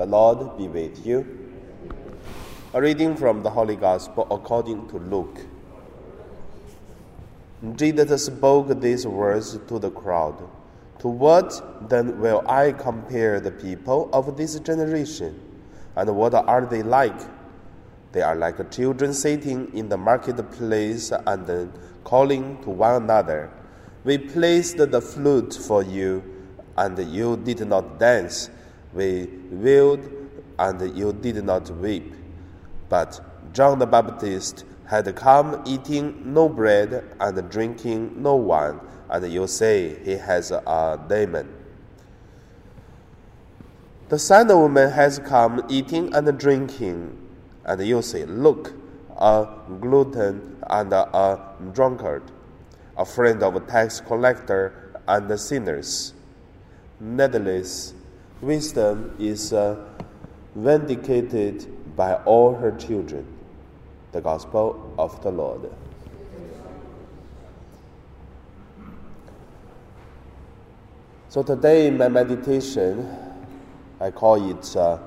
The Lord be with you. A reading from the Holy Gospel according to Luke. Jesus spoke these words to the crowd. To what then will I compare the people of this generation? And what are they like? They are like children sitting in the marketplace and calling to one another. We placed the flute for you, and you did not dance. We wailed, and you did not weep. But John the Baptist had come eating no bread and drinking no wine, and you say he has a demon. The Son of Man has come eating and drinking, and you say, Look, a glutton and a drunkard, a friend of tax collector and sinners. Nevertheless, wisdom is uh, vindicated by all her children. The Gospel of the Lord. So today in my meditation, I call it uh,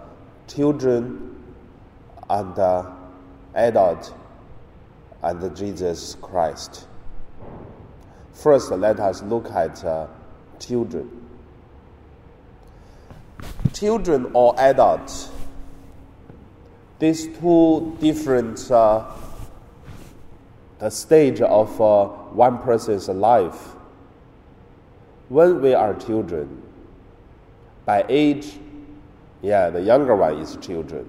children and uh, adult and Jesus Christ. First, let us look at uh, children. Children or adults these two different uh, the stage of uh, one person's life. When we are children, by age, yeah, the younger one is children,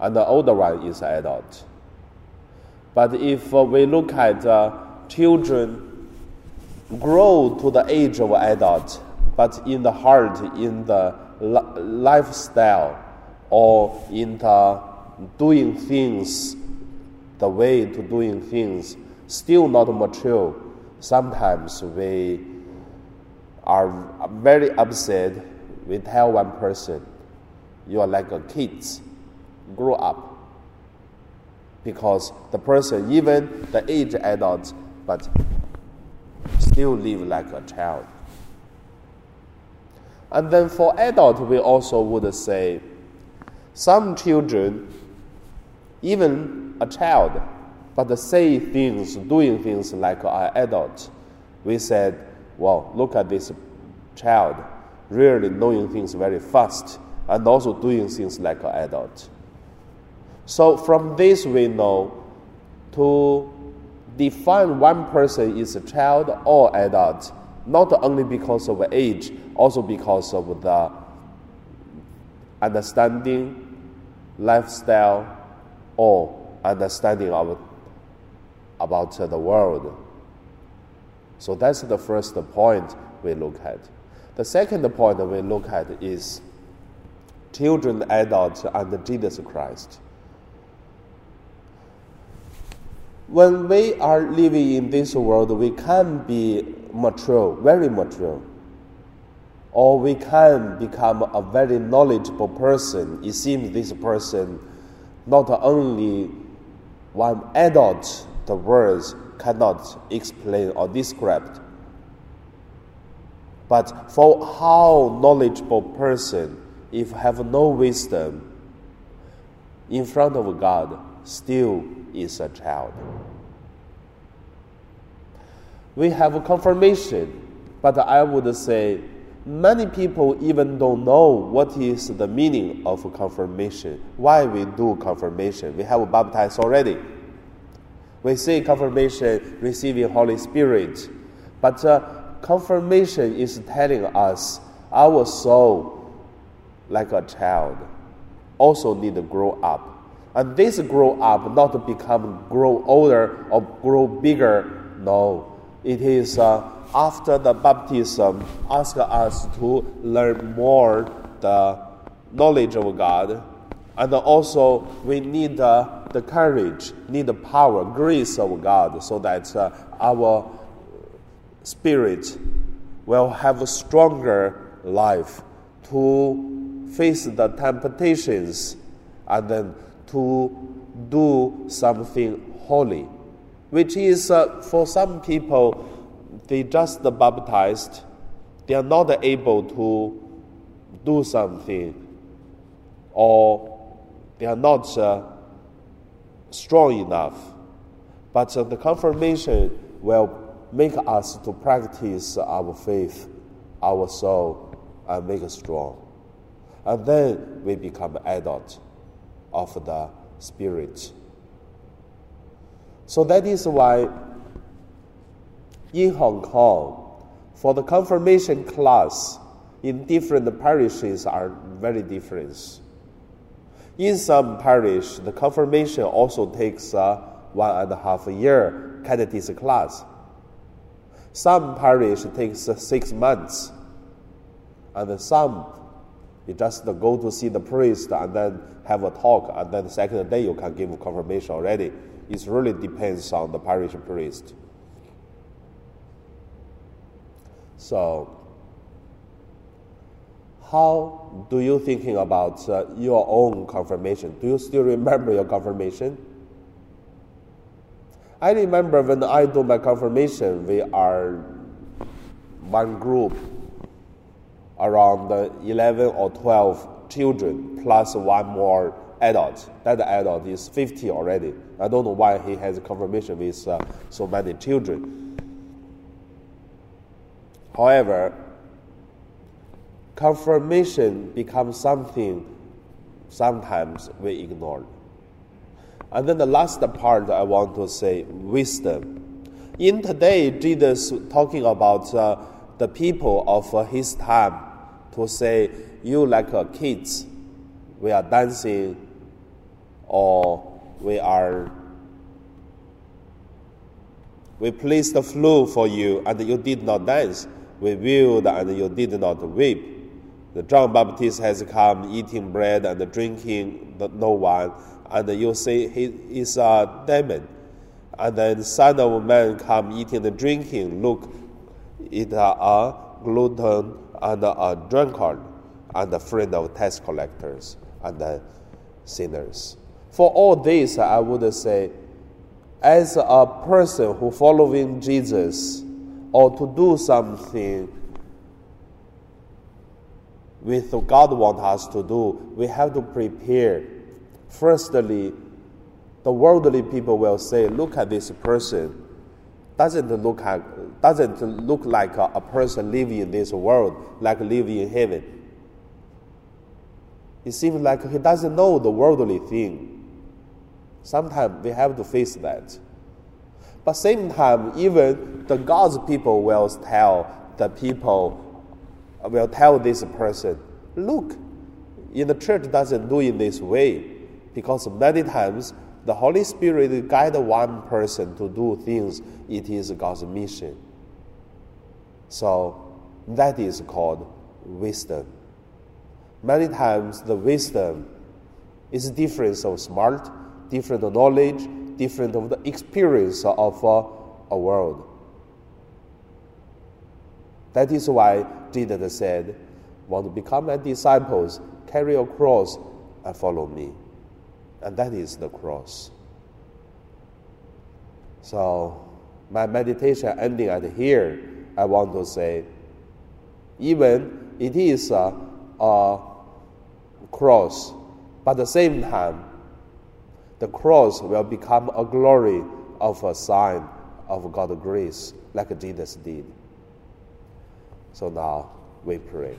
and the older one is adult. But if uh, we look at uh, children grow to the age of adult, but in the heart, in the li- lifestyle, or in the doing things, the way to doing things, still not mature, sometimes we are very upset. We tell one person, you are like a kid, grow up. Because the person, even the age adult, but still live like a child. And then for adult, we also would say, some children, even a child, but say things, doing things like an adult, we said, well, look at this child, really knowing things very fast and also doing things like an adult. So from this we know to define one person is a child or adult, not only because of age, also because of the understanding lifestyle or understanding of, about the world. So that's the first point we look at. The second point we look at is children, adults, and Jesus Christ. When we are living in this world, we can be mature, very mature or we can become a very knowledgeable person. It seems this person not only one adult the words cannot explain or describe, but for how knowledgeable person, if have no wisdom, in front of God, still is a child. We have confirmation, but I would say Many people even don't know what is the meaning of confirmation, why we do confirmation. We have baptized already. We say confirmation, receiving Holy Spirit. But uh, confirmation is telling us our soul, like a child, also need to grow up. And this grow up not to become grow older or grow bigger. No, it is uh, after the baptism ask us to learn more the knowledge of God. And also, we need uh, the courage, need the power, grace of God, so that uh, our spirit will have a stronger life to face the temptations and then to do something holy, which is uh, for some people they just baptized, they are not able to do something or they are not uh, strong enough. But uh, the confirmation will make us to practice our faith, our soul, and make it strong. And then we become adult of the Spirit. So that is why in Hong Kong, for the confirmation class in different parishes are very different. In some parish, the confirmation also takes a one and a half year catechism class. Some parish takes six months, and some you just go to see the priest and then have a talk, and then the second day you can give confirmation already. It really depends on the parish priest. So, how do you thinking about uh, your own confirmation? Do you still remember your confirmation? I remember when I do my confirmation, we are one group around 11 or 12 children plus one more adult. That adult is 50 already. I don't know why he has confirmation with uh, so many children. However, confirmation becomes something sometimes we ignore. And then the last part I want to say wisdom. In today, Jesus talking about uh, the people of uh, his time to say, You like a kids, we are dancing, or we are we placed the flute for you and you did not dance we willed and you did not weep. The John Baptist has come eating bread and drinking no wine, and you say he is a demon. And then Son of Man come eating and drinking. Look, it a glutton and a drunkard and a friend of tax collectors and sinners. For all this, I would say, as a person who following Jesus, or to do something with God wants us to do, we have to prepare. Firstly, the worldly people will say, "Look at this person. Doesn't look like, doesn't look like a, a person living in this world, like living in heaven. It seems like he doesn't know the worldly thing. Sometimes we have to face that. But same time, even the God's people will tell the people, will tell this person, look, in the church doesn't do in this way, because many times the Holy Spirit guide one person to do things. It is God's mission. So that is called wisdom. Many times the wisdom is different of smart, different of knowledge, different of the experience of uh, a world. That is why Jesus said, Want to become my disciples, carry a cross and follow me. And that is the cross. So, my meditation ending at here, I want to say, even it is a, a cross, but at the same time, the cross will become a glory of a sign of God's grace, like Jesus did. So now we pray.